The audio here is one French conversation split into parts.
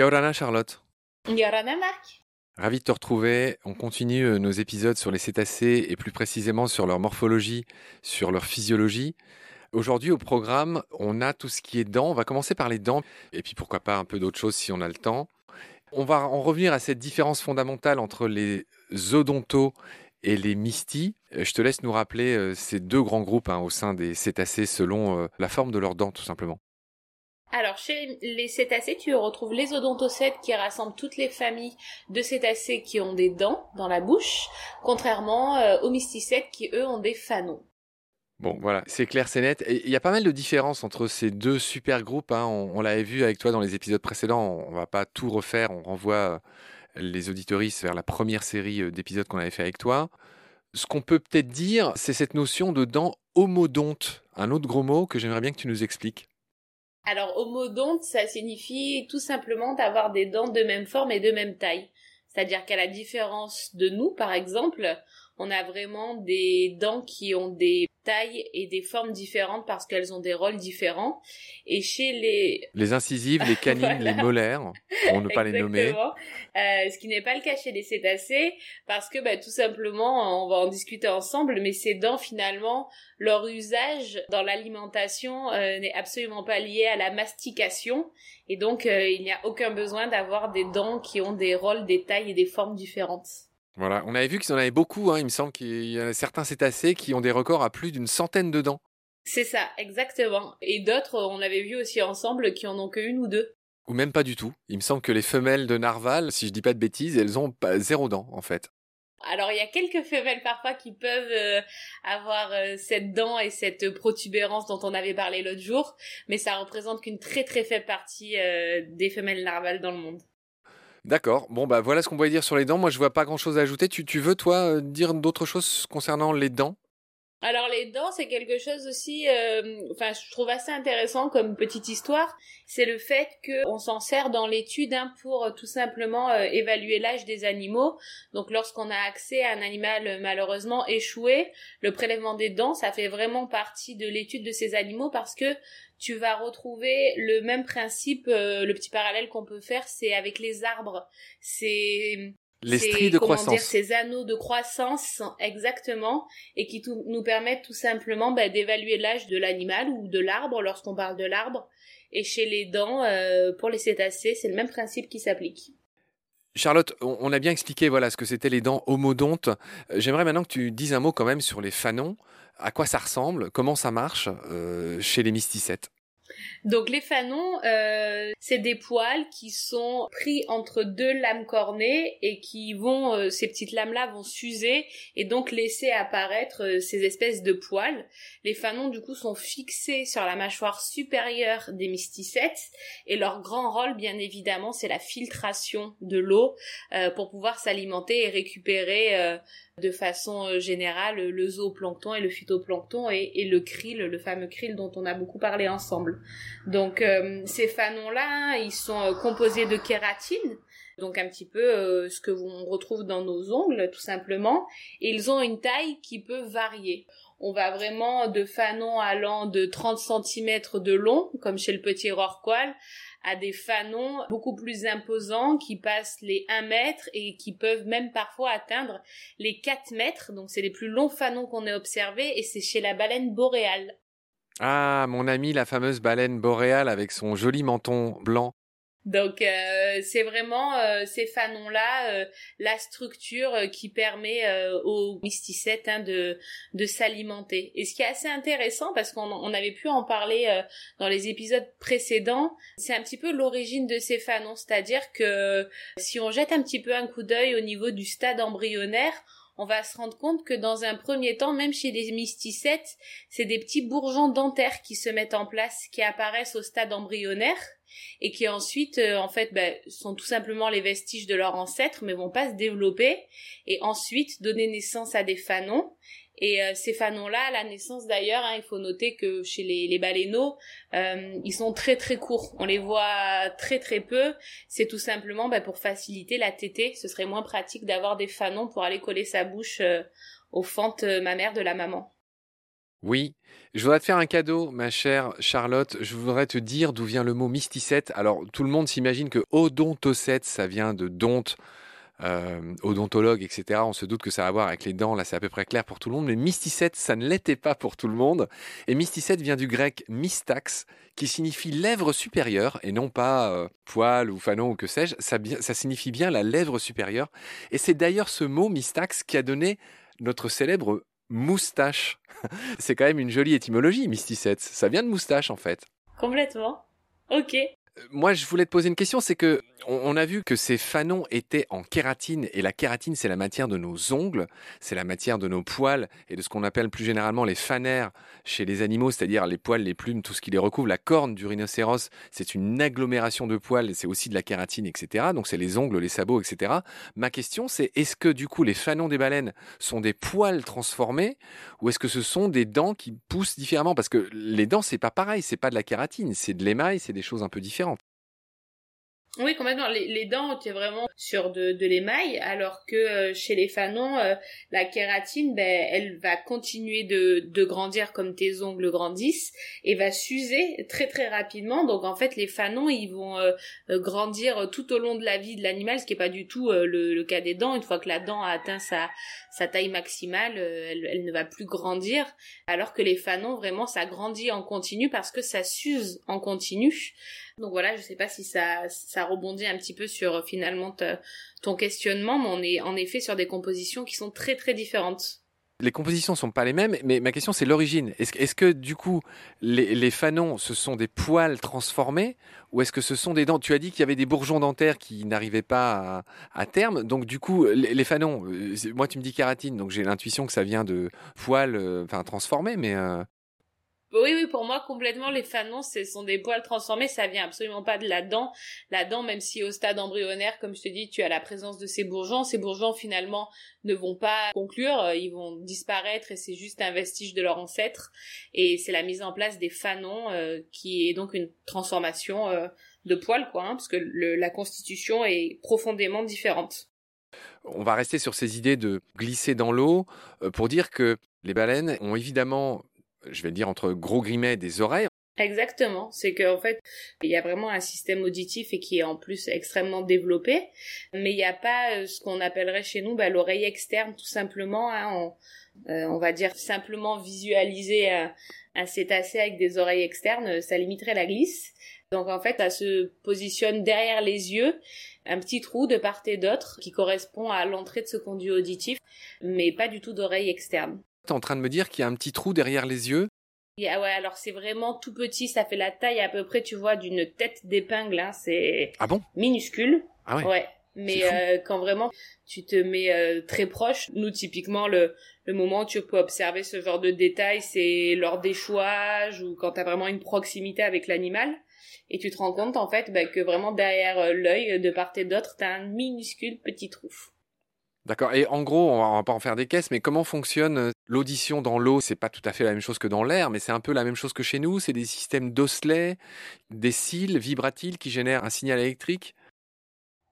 Yorana Charlotte. Yorana Marc. Ravi de te retrouver. On continue euh, nos épisodes sur les cétacés et plus précisément sur leur morphologie, sur leur physiologie. Aujourd'hui au programme, on a tout ce qui est dents. On va commencer par les dents et puis pourquoi pas un peu d'autres choses si on a le temps. On va en revenir à cette différence fondamentale entre les odontos et les mystis. Euh, je te laisse nous rappeler euh, ces deux grands groupes hein, au sein des cétacés selon la forme de leurs dents tout simplement. Alors, chez les cétacés, tu retrouves les odontocètes qui rassemblent toutes les familles de cétacés qui ont des dents dans la bouche, contrairement euh, aux mysticètes qui, eux, ont des fanons. Bon, voilà, c'est clair, c'est net. Il y a pas mal de différences entre ces deux super groupes. Hein. On, l'avait vu avec toi dans les épisodes précédents. On va pas tout refaire. On renvoie euh, les auditoristes vers la première série euh, d'épisodes qu'on avait fait avec toi. Ce qu'on peut peut-être dire, c'est cette notion de dents homodontes. Un autre gros mot que j'aimerais bien que tu nous expliques. Alors homodonte, ça signifie tout simplement d'avoir des dents de même forme et de même taille. C'est-à-dire qu'à la différence de nous, par exemple, on a vraiment des dents qui ont des tailles et des formes différentes parce qu'elles ont des rôles différents. Et chez les... Les incisives, les canines, les molaires, pour ne pas les nommer. Euh, ce qui n'est pas le cas chez les cétacés parce que bah, tout simplement, on va en discuter ensemble, mais ces dents finalement, leur usage dans l'alimentation euh, n'est absolument pas lié à la mastication. Et donc, euh, il n'y a aucun besoin d'avoir des dents qui ont des rôles, des tailles et des formes différentes. Voilà, on avait vu qu'ils en avaient beaucoup. Hein. Il me semble qu'il y a certains cétacés qui ont des records à plus d'une centaine de dents. C'est ça, exactement. Et d'autres, on avait vu aussi ensemble, qui en ont qu'une ou deux. Ou même pas du tout. Il me semble que les femelles de narval, si je dis pas de bêtises, elles ont pas zéro dent en fait. Alors il y a quelques femelles parfois qui peuvent euh, avoir euh, cette dent et cette protubérance dont on avait parlé l'autre jour, mais ça représente qu'une très très faible partie euh, des femelles narvales dans le monde. D'accord. Bon, bah voilà ce qu'on pouvait dire sur les dents. Moi, je vois pas grand chose à ajouter. Tu, tu veux, toi, euh, dire d'autres choses concernant les dents? Alors les dents, c'est quelque chose aussi, euh, enfin je trouve assez intéressant comme petite histoire. C'est le fait qu'on s'en sert dans l'étude hein, pour euh, tout simplement évaluer l'âge des animaux. Donc lorsqu'on a accès à un animal malheureusement échoué, le prélèvement des dents, ça fait vraiment partie de l'étude de ces animaux parce que tu vas retrouver le même principe, le petit parallèle qu'on peut faire, c'est avec les arbres. C'est les stries de croissance. Dire, ces anneaux de croissance, exactement, et qui nous permettent tout simplement bah, d'évaluer l'âge de l'animal ou de l'arbre lorsqu'on parle de l'arbre. Et chez les dents, euh, pour les cétacés, c'est le même principe qui s'applique. Charlotte, on a bien expliqué voilà ce que c'était les dents homodontes. Euh, j'aimerais maintenant que tu dises un mot quand même sur les fanons. À quoi ça ressemble Comment ça marche euh, chez les mysticètes donc les fanons, euh, c'est des poils qui sont pris entre deux lames cornées et qui vont, euh, ces petites lames-là vont s'user et donc laisser apparaître euh, ces espèces de poils. Les fanons du coup sont fixés sur la mâchoire supérieure des mysticètes et leur grand rôle bien évidemment c'est la filtration de l'eau pour pouvoir s'alimenter et récupérer de façon générale le zooplancton et le phytoplancton et, le krill, le fameux krill dont on a beaucoup parlé ensemble. Donc euh, ces fanons-là, ils sont euh, composés de kératine, donc un petit peu ce que on retrouve dans nos ongles tout simplement, et ils ont une taille qui peut varier. On va vraiment de fanons allant de 30 cm de long, comme chez le petit rorqual, à des fanons beaucoup plus imposants qui passent les 1 mètre et qui peuvent même parfois atteindre les 4 mètres. Donc c'est les plus longs fanons qu'on ait observés et c'est chez la baleine boréale. Ah, mon ami, la fameuse baleine boréale avec son joli menton blanc donc euh, c'est vraiment euh, ces fanons-là, euh, la structure qui permet aux mysticètes hein, de, de s'alimenter. Et ce qui est assez intéressant, parce qu'on on avait pu en parler dans les épisodes précédents, c'est un petit peu l'origine de ces fanons, c'est-à-dire que si on jette un petit peu un coup d'œil au niveau du stade embryonnaire, on va se rendre compte que dans un premier temps, même chez les mysticètes, c'est des petits bourgeons dentaires qui se mettent en place, qui apparaissent au stade embryonnaire et qui ensuite, euh, en fait, ben, sont tout simplement les vestiges de leurs ancêtres, mais vont pas se développer et ensuite donner naissance à des fanons et euh, ces fanons-là, à la naissance d'ailleurs, hein, il faut noter que chez les, baleineaux, euh, ils sont très très courts. On les voit très très peu. C'est tout simplement bah, pour faciliter la tétée. Ce serait moins pratique d'avoir des fanons pour aller coller sa bouche euh, aux fentes mammaires de la maman. Oui, je voudrais te faire un cadeau, ma chère Charlotte. Je voudrais te dire d'où vient le mot mysticette. Alors, tout le monde s'imagine que odontocète, ça vient de donte, euh, odontologue, etc. On se doute que ça a à voir avec les dents, là c'est à peu près clair pour tout le monde, mais mysticette, ça ne l'était pas pour tout le monde. Et mysticette vient du grec mystax, qui signifie lèvre supérieure, et non pas euh, poil ou fanon ou que sais-je, ça, ça signifie bien la lèvre supérieure. Et c'est d'ailleurs ce mot mystax qui a donné notre célèbre moustache. c'est quand même une jolie étymologie, mysticette. Ça vient de moustache en fait. Complètement. Ok moi, je voulais te poser une question, c'est que on, a vu que ces fanons étaient en kératine, et la kératine, c'est la matière de nos ongles, c'est la matière de nos poils, et de ce qu'on appelle plus généralement les fanères chez les animaux, c'est-à-dire les poils, les plumes, tout ce qui les recouvre. La corne du rhinocéros, c'est une agglomération de poils, c'est aussi de la kératine, etc. Donc c'est les ongles, les sabots, etc. Ma question, c'est est-ce que du coup les fanons des baleines sont des poils transformés, ou est-ce que ce sont des dents qui poussent différemment? Parce que les dents, c'est pas pareil, c'est pas de la kératine, c'est de l'émail, c'est des choses un peu différentes. Oui, complètement. Les, les dents, tu es vraiment sur de, de l'émail, alors que euh, chez les fanons, euh, la kératine, ben, elle va continuer de, de grandir comme tes ongles grandissent et va s'user très très rapidement. Donc en fait, les fanons, ils vont euh, grandir tout au long de la vie de l'animal, ce qui est pas du tout le, le, cas des dents. Une fois que la dent a atteint sa, sa taille maximale, elle, elle, ne va plus grandir, alors que les fanons, vraiment, ça grandit en continu parce que ça s'use en continu. Donc voilà, je sais pas si ça, ça rebondit un petit peu sur euh, finalement ton questionnement, mais on est en effet sur des compositions qui sont très très différentes. Les compositions sont pas les mêmes, mais ma question c'est l'origine. Est-ce, que du coup les, fanons ce sont des poils transformés ou est-ce que ce sont des dents? Tu as dit qu'il y avait des bourgeons dentaires qui n'arrivaient pas à, terme, donc du coup les, fanons, euh, moi tu me dis kératine, donc j'ai l'intuition que ça vient de poils, euh, transformés, mais oui, oui, pour moi, complètement, les fanons, ce sont des poils transformés, ça vient absolument pas de la dent. La dent, même si au stade embryonnaire, comme je te dis, tu as la présence de ces bourgeons, ces bourgeons, finalement, ne vont pas conclure, euh, ils vont disparaître et c'est juste un vestige de leur ancêtre. Et c'est la mise en place des fanons, euh, qui est donc une transformation euh, de poils, quoi, hein, parce que la constitution est profondément différente. On va rester sur ces idées de glisser dans l'eau pour dire que les baleines ont évidemment je vais dire entre gros grimets, des oreilles. Exactement, c'est qu'en fait, il y a vraiment un système auditif et qui est en plus extrêmement développé, mais il n'y a pas euh, ce qu'on appellerait chez nous bah, l'oreille externe, tout simplement. Hein, on, euh, on, va dire simplement visualiser un, un, cétacé avec des oreilles externes, ça limiterait la glisse. Donc en fait, ça se positionne derrière les yeux, un petit trou de part et d'autre qui correspond à l'entrée de ce conduit auditif, mais pas du tout d'oreille externe. T'es en train de me dire qu'il y a un petit trou derrière les yeux ah ouais, alors c'est vraiment tout petit, ça fait la taille à peu près, tu vois, d'une tête d'épingle, hein, c'est ah bon? minuscule. Ah ouais. ouais. Mais euh, quand vraiment tu te mets euh, très proche, nous typiquement le, le moment où tu peux observer ce genre de détails, c'est lors d'échouages ou quand tu as vraiment une proximité avec l'animal et tu te rends compte en fait bah, que vraiment derrière euh, l'œil de part et d'autre, tu as un minuscule petit trou. D'accord. Et en gros, on va pas en faire des caisses, mais comment fonctionne euh, l'audition dans l'eau? C'est pas tout à fait la même chose que dans l'air, mais c'est un peu la même chose que chez nous. C'est des systèmes d'osselets, des cils vibratiles qui génèrent un signal électrique.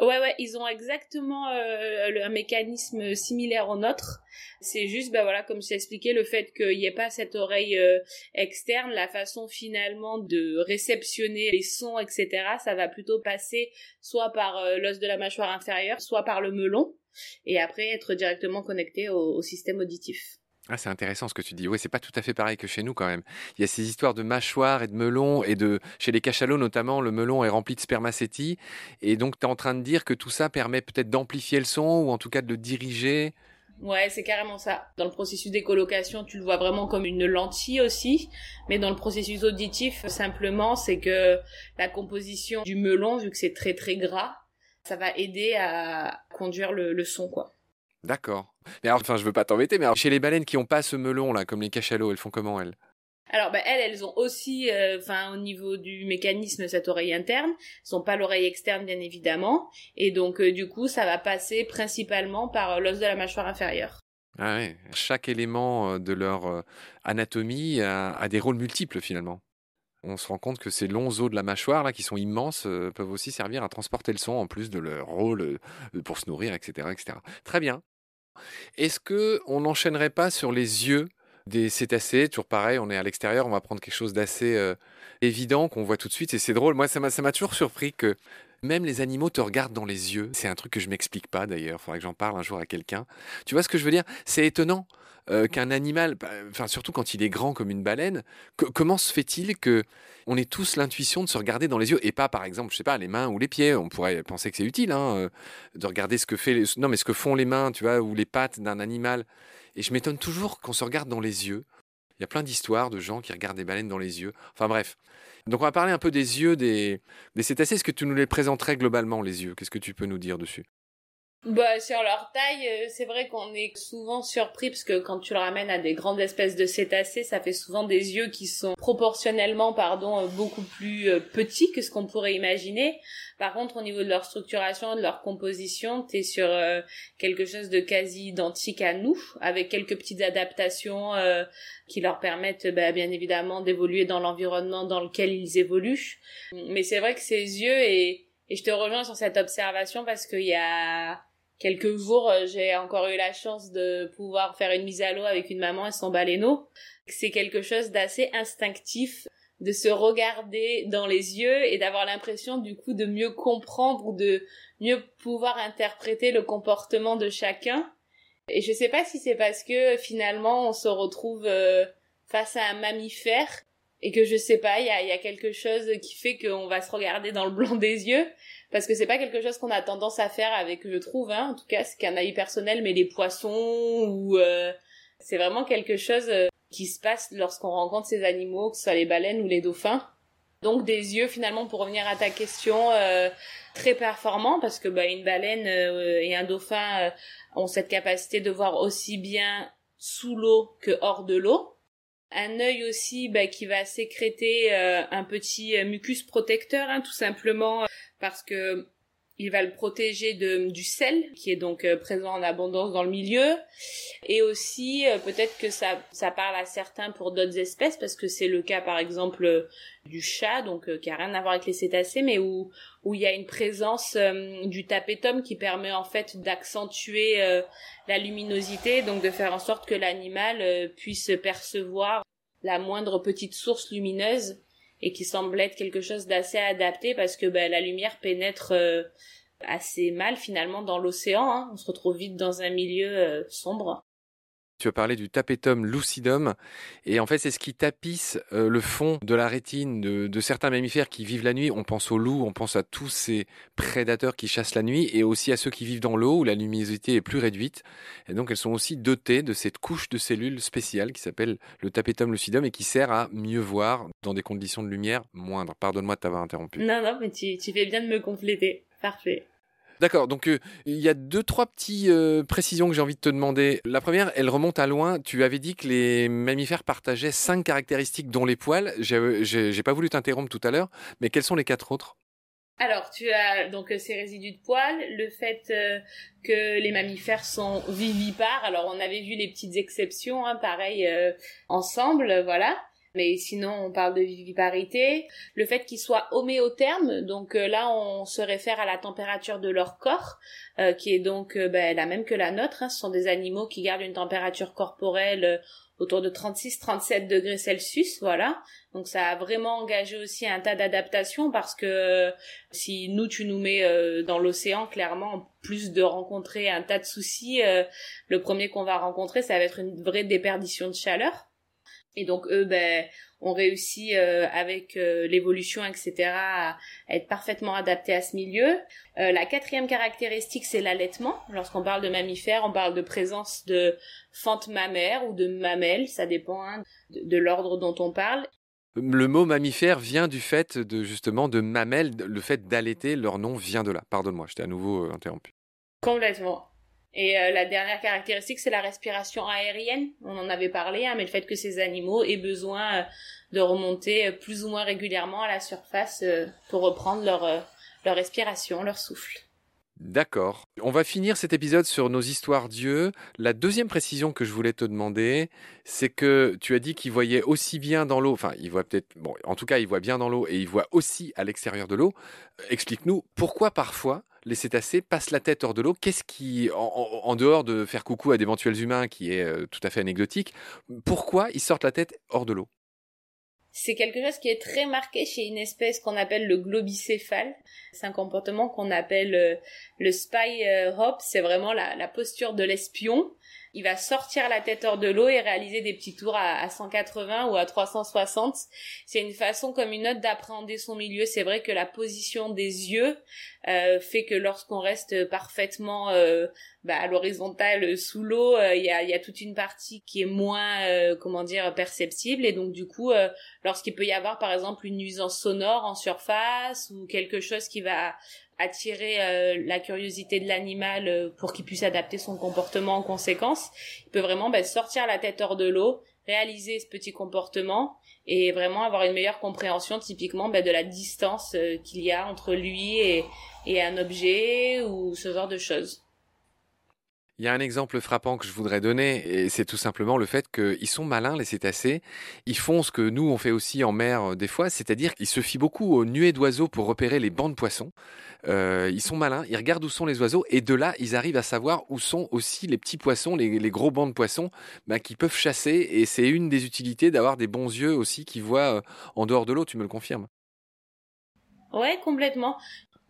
Ouais, ouais, ils ont exactement euh, un mécanisme similaire au nôtre. C'est juste, ben voilà, comme j'ai expliqué, le fait qu'il n'y ait pas cette oreille euh, externe, la façon finalement de réceptionner les sons, etc., ça va plutôt passer soit par l'os de la mâchoire inférieure, soit par le melon et après être directement connecté au, système auditif. Ah, c'est intéressant ce que tu dis. Oui, c'est pas tout à fait pareil que chez nous quand même. Il y a ces histoires de mâchoires et de melons et de chez les cachalots notamment, le melon est rempli de spermacétie et donc tu es en train de dire que tout ça permet peut-être d'amplifier le son ou en tout cas de le diriger. Ouais, c'est carrément ça. Dans le processus d'écolocation, tu le vois vraiment comme une lentille aussi, mais dans le processus auditif, simplement, c'est que la composition du melon, vu que c'est très très gras, ça va aider à conduire le, son, quoi. D'accord. Mais alors, enfin, je veux pas t'embêter, mais chez les baleines qui ont pas ce melon là, comme les cachalots, elles font comment elles? Alors bah, elles, elles ont aussi, euh, enfin au niveau du mécanisme, cette oreille interne. Elles n'ont pas l'oreille externe bien évidemment, et donc euh, du coup ça va passer principalement par euh, l'os de la mâchoire inférieure. Ah ouais. Chaque élément de leur anatomie a des rôles multiples finalement on se rend compte que ces longs os de la mâchoire, là, qui sont immenses, peuvent aussi servir à transporter le son, en plus de leur rôle pour se nourrir, etc., etc. Très bien. Est-ce que on n'enchaînerait pas sur les yeux des cétacés, toujours pareil, on est à l'extérieur, on va prendre quelque chose d'assez évident qu'on voit tout de suite et c'est drôle. Moi, ça m'a toujours surpris que même les animaux te regardent dans les yeux. C'est un truc que je m'explique pas d'ailleurs. Il faudrait que j'en parle un jour à quelqu'un. Tu vois ce que je veux dire? C'est étonnant. Euh, qu'un animal, bah, enfin surtout quand il est grand comme une baleine, comment se fait-il que on ait tous l'intuition de se regarder dans les yeux? Et pas par exemple, je sais pas, les mains ou les pieds. On pourrait penser que c'est utile hein, euh, de regarder ce que fait, les... non mais ce que font les mains, tu vois, ou les pattes d'un animal. Et je m'étonne toujours qu'on se regarde dans les yeux. Il y a plein d'histoires de gens qui regardent des baleines dans les yeux. Enfin bref. Donc on va parler un peu des yeux des, cétacés. Est-ce que tu nous les présenterais globalement, les yeux? Qu'est-ce que tu peux nous dire dessus? Bah, sur leur taille, euh, c'est vrai qu'on est souvent surpris parce que quand tu le ramènes à des grandes espèces de cétacés, ça fait souvent des yeux qui sont proportionnellement, pardon, euh, beaucoup plus euh, petits que ce qu'on pourrait imaginer. Par contre, au niveau de leur structuration, de leur composition, t'es sur quelque chose de quasi identique à nous, avec quelques petites adaptations qui leur permettent, bah, bien évidemment, d'évoluer dans l'environnement dans lequel ils évoluent. Mais c'est vrai que ces yeux et et je te rejoins sur cette observation parce qu'il y a quelques jours, euh, j'ai encore eu la chance de pouvoir faire une mise à l'eau avec une maman et son baleineau. C'est quelque chose d'assez instinctif de se regarder dans les yeux et d'avoir l'impression du coup de mieux comprendre ou de mieux pouvoir interpréter le comportement de chacun. Et je sais pas si c'est parce que finalement on se retrouve euh, face à un mammifère et que je sais pas, il y a, y a, quelque chose qui fait qu'on va se regarder dans le blanc des yeux parce que c'est pas quelque chose qu'on a tendance à faire avec, je trouve, hein, en tout cas, c'est qu'un avis personnel, mais les poissons ou euh, c'est vraiment quelque chose euh, qui se passe lorsqu'on rencontre ces animaux, que ce soit les baleines ou les dauphins. Donc des yeux finalement pour revenir à ta question euh, très performants parce que bah, une baleine et un dauphin ont cette capacité de voir aussi bien sous l'eau que hors de l'eau un œil aussi bah, qui va sécréter euh, un petit euh, mucus protecteur, hein, tout simplement parce que il va le protéger de, du sel qui est donc euh, présent en abondance dans le milieu. Et aussi peut-être que ça ça parle à certains pour d'autres espèces parce que c'est le cas par exemple du chat donc qui a rien à voir avec les cétacés mais où où il y a une présence du tapetum qui permet en fait d'accentuer la luminosité donc de faire en sorte que l'animal puisse percevoir la moindre petite source lumineuse et qui semble être quelque chose d'assez adapté parce que ben, la lumière pénètre euh, assez mal finalement dans l'océan. Hein. On se retrouve vite dans un milieu euh, sombre. Tu as parlé du tapetum lucidum, et en fait c'est ce qui tapisse euh, le fond de la rétine de, certains mammifères qui vivent la nuit. On pense aux loups, on pense à tous ces prédateurs qui chassent la nuit, et aussi à ceux qui vivent dans l'eau où la luminosité est plus réduite. Et donc elles sont aussi dotées de cette couche de cellules spéciales qui s'appelle le tapetum lucidum et qui sert à mieux voir dans des conditions de lumière moindres. Pardonne-moi de t'avoir interrompu. Non, non, mais tu fais bien de me compléter. Parfait. D'accord, donc euh, il y a deux, trois petites euh, précisions que j'ai envie de te demander. La première, elle remonte à loin. Tu avais dit que les mammifères partageaient cinq caractéristiques, dont les poils. J'ai pas voulu t'interrompre tout à l'heure, mais quelles sont les quatre autres? Alors, tu as donc ces résidus de poils, le fait euh, que les mammifères sont vivipares. Alors, on avait vu les petites exceptions, hein, pareil, ensemble, voilà mais sinon on parle de viviparité. Le fait qu'ils soient homéothermes, donc euh, là on se réfère à la température de leur corps, euh, qui est donc euh, ben, la même que la nôtre. Hein. Ce sont des animaux qui gardent une température corporelle autour de 36-37 degrés Celsius, voilà. Donc ça a vraiment engagé aussi un tas d'adaptations parce que si nous tu nous mets dans l'océan, clairement, en plus de rencontrer un tas de soucis, le premier qu'on va rencontrer, ça va être une vraie déperdition de chaleur. Et donc eux, ben, ont réussi euh, avec euh, l'évolution, etc., à, être parfaitement adaptés à ce milieu. Euh, la quatrième caractéristique, c'est l'allaitement. Lorsqu'on parle de mammifères, on parle de présence de fentes mammaires ou de mamelles, ça dépend hein, de, l'ordre dont on parle. Le mot mammifère vient du fait de justement de mamelles, le fait d'allaiter, leur nom vient de là. Pardonne-moi, je t'ai à nouveau interrompu. Complètement. Et euh, la dernière caractéristique, c'est la respiration aérienne. On en avait parlé, hein, mais le fait que ces animaux aient besoin euh, de remonter euh, plus ou moins régulièrement à la surface pour reprendre leur, respiration, leur souffle. D'accord. On va finir cet épisode sur nos histoires d'yeux. La deuxième précision que je voulais te demander, c'est que tu as dit qu'il voyait aussi bien dans l'eau, enfin, il voit peut-être, bon, en tout cas, il voit bien dans l'eau et il voit aussi à l'extérieur de l'eau. Explique-nous pourquoi parfois les cétacés passent la tête hors de l'eau. Qu'est-ce qui, en, dehors de faire coucou à d'éventuels humains, qui est euh, tout à fait anecdotique, pourquoi ils sortent la tête hors de l'eau? C'est quelque chose qui est très marqué chez une espèce qu'on appelle le globicéphale. C'est un comportement qu'on appelle euh, le spy euh, hop. C'est vraiment la, la posture de l'espion il va sortir la tête hors de l'eau et réaliser des petits tours à, 180 ou à 360. C'est une façon comme une autre d'appréhender son milieu. C'est vrai que la position des yeux euh, fait que lorsqu'on reste parfaitement euh, bah, à l'horizontale sous l'eau, euh, il y, a, y, a, toute une partie qui est moins, comment dire, perceptible. Et donc du coup, lorsqu'il peut y avoir par exemple une nuisance sonore en surface ou quelque chose qui va attirer euh, la curiosité de l'animal euh, pour qu'il puisse adapter son comportement en conséquence. Il peut vraiment bah, sortir la tête hors de l'eau, réaliser ce petit comportement et vraiment avoir une meilleure compréhension typiquement bah, de la distance euh, qu'il y a entre lui et, et un objet ou ce genre de choses. Il y a un exemple frappant que je voudrais donner, et c'est tout simplement le fait qu'ils sont malins, les cétacés. Ils font ce que nous, on fait aussi en mer euh, des fois, c'est-à-dire qu'ils se fient beaucoup aux nuées d'oiseaux pour repérer les bancs de poissons. Euh, ils sont malins, ils regardent où sont les oiseaux, et de là, ils arrivent à savoir où sont aussi les petits poissons, les, gros bancs de poissons, bah, qui peuvent chasser, et c'est une des utilités d'avoir des bons yeux aussi qui voient euh, en dehors de l'eau, tu me le confirmes? Ouais, complètement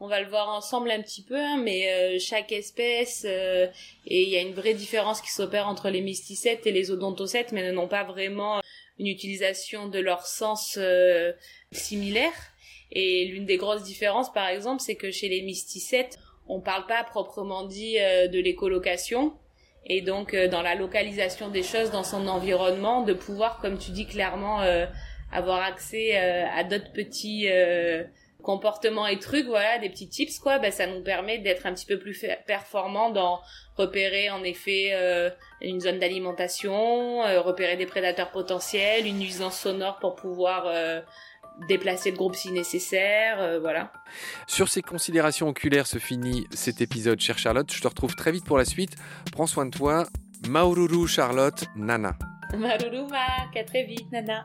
on va le voir ensemble un petit peu, hein, mais euh, chaque espèce, euh, et il y a une vraie différence qui s'opère entre les mysticètes et les odontocètes, mais n'ont pas vraiment une utilisation de leur sens euh, similaire. Et l'une des grosses différences, par exemple, c'est que chez les mysticètes, on parle pas proprement dit de l'écolocation, et donc dans la localisation des choses dans son environnement, de pouvoir, comme tu dis clairement, avoir accès à d'autres petits comportements et trucs, voilà, des petits tips, quoi, ben, ça nous permet d'être un petit peu plus performants dans repérer, en effet, euh, une zone d'alimentation, euh, repérer des prédateurs potentiels, une nuisance sonore pour pouvoir euh, déplacer le groupe si nécessaire, voilà. Sur ces considérations oculaires se finit cet épisode, chère Charlotte. Je te retrouve très vite pour la suite. Prends soin de toi. Maururu, Charlotte, Nana. Maururu, à très vite, Nana.